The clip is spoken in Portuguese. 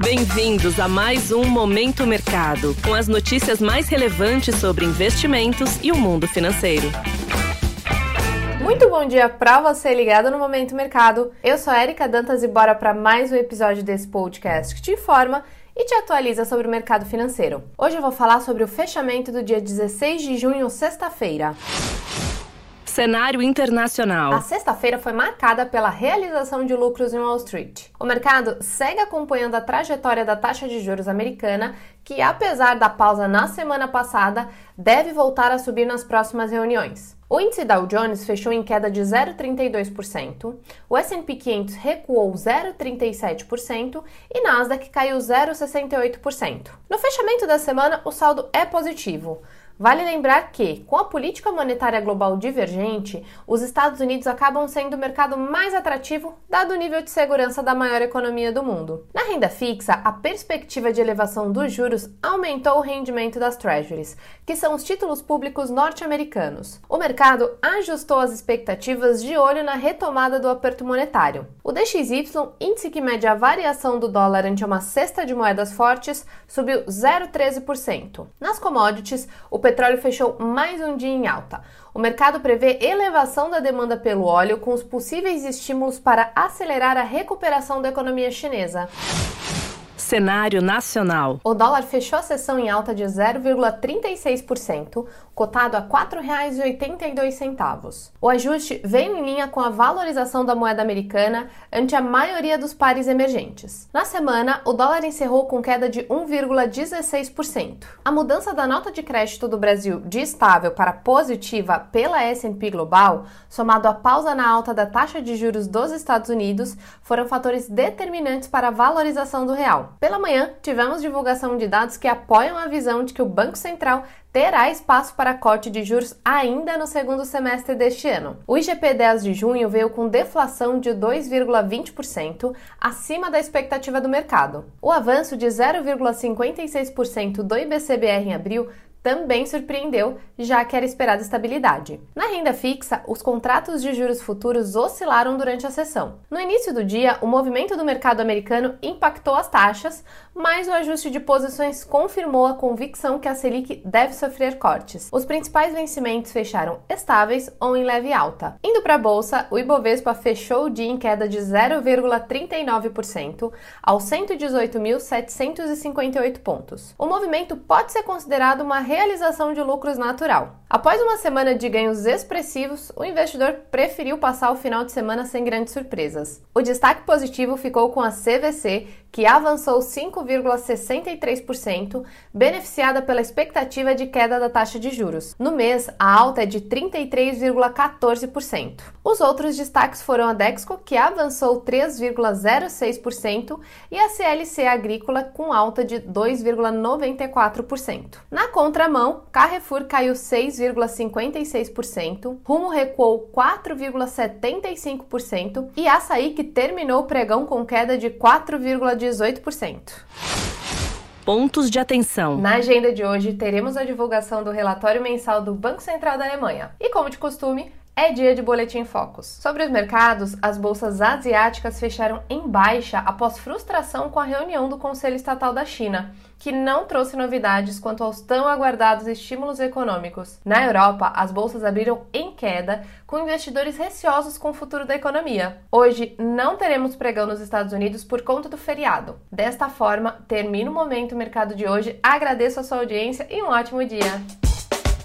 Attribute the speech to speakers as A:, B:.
A: Bem-vindos a mais um Momento Mercado, com as notícias mais relevantes sobre investimentos e o mundo financeiro.
B: Muito bom dia para você ligado no Momento Mercado. Eu sou Erika Dantas e bora para mais um episódio desse podcast que te informa e te atualiza sobre o mercado financeiro. Hoje eu vou falar sobre o fechamento do dia 16 de junho, sexta-feira.
A: Cenário internacional.
B: A sexta-feira foi marcada pela realização de lucros em Wall Street. O mercado segue acompanhando a trajetória da taxa de juros americana, que, apesar da pausa na semana passada, deve voltar a subir nas próximas reuniões. O índice Dow Jones fechou em queda de 0,32%, o S&P 500 recuou 0,37% e Nasdaq caiu 0,68%. No fechamento da semana, o saldo é positivo. Vale lembrar que, com a política monetária global divergente, os Estados Unidos acabam sendo o mercado mais atrativo, dado o nível de segurança da maior economia do mundo. Na renda fixa, a perspectiva de elevação dos juros aumentou o rendimento das Treasuries, que são os títulos públicos norte-americanos. O mercado ajustou as expectativas de olho na retomada do aperto monetário. O DXY, índice que mede a variação do dólar ante uma cesta de moedas fortes, subiu 0,13%. Nas commodities, o petróleo fechou mais um dia em alta. O mercado prevê elevação da demanda pelo óleo, com os possíveis estímulos para acelerar a recuperação da economia chinesa.
A: Cenário nacional.
B: O dólar fechou a sessão em alta de 0,36%, cotado a R$ 4,82. O ajuste veio em linha com a valorização da moeda americana ante a maioria dos pares emergentes. Na semana, o dólar encerrou com queda de 1,16%. A mudança da nota de crédito do Brasil de estável para positiva pela S&P Global, somado à pausa na alta da taxa de juros dos Estados Unidos, foram fatores determinantes para a valorização do real. Pela manhã, tivemos divulgação de dados que apoiam a visão de que o Banco Central terá espaço para corte de juros ainda no segundo semestre deste ano. O IGP 10 de junho veio com deflação de 2,20%, acima da expectativa do mercado. O avanço de 0,56% do IBCBR em abril também surpreendeu, já que era esperada estabilidade. Na renda fixa, os contratos de juros futuros oscilaram durante a sessão. No início do dia, o movimento do mercado americano impactou as taxas, mas o ajuste de posições confirmou a convicção que a Selic deve sofrer cortes. Os principais vencimentos fecharam estáveis ou em leve alta. Indo para a bolsa, o Ibovespa fechou o dia em queda de 0,39% aos 118.758 pontos. O movimento pode ser considerado uma realização de lucros natural. Após uma semana de ganhos expressivos, o investidor preferiu passar o final de semana sem grandes surpresas. O destaque positivo ficou com a CVC, que avançou 5,63%, beneficiada pela expectativa de queda da taxa de juros. No mês, a alta é de 33,14%. Os outros destaques foram a Dexco, que avançou 3,06%, e a CLC Agrícola, com alta de 2,94%. Na contramão, Carrefour caiu 6,56%, Rumo recuou 4,75% e Açaí, que terminou o pregão com queda de 4,18%. 18%.
A: Pontos de atenção.
B: Na agenda de hoje, teremos a divulgação do relatório mensal do Banco Central da Alemanha. E, como de costume, é dia de boletim Focus. Sobre os mercados, as bolsas asiáticas fecharam em baixa após frustração com a reunião do Conselho Estatal da China, que não trouxe novidades quanto aos tão aguardados estímulos econômicos. Na Europa, as bolsas abriram em queda, com investidores receosos com o futuro da economia. Hoje não teremos pregão nos Estados Unidos por conta do feriado. Desta forma, termina o momento mercado de hoje. Agradeço a sua audiência e um ótimo dia.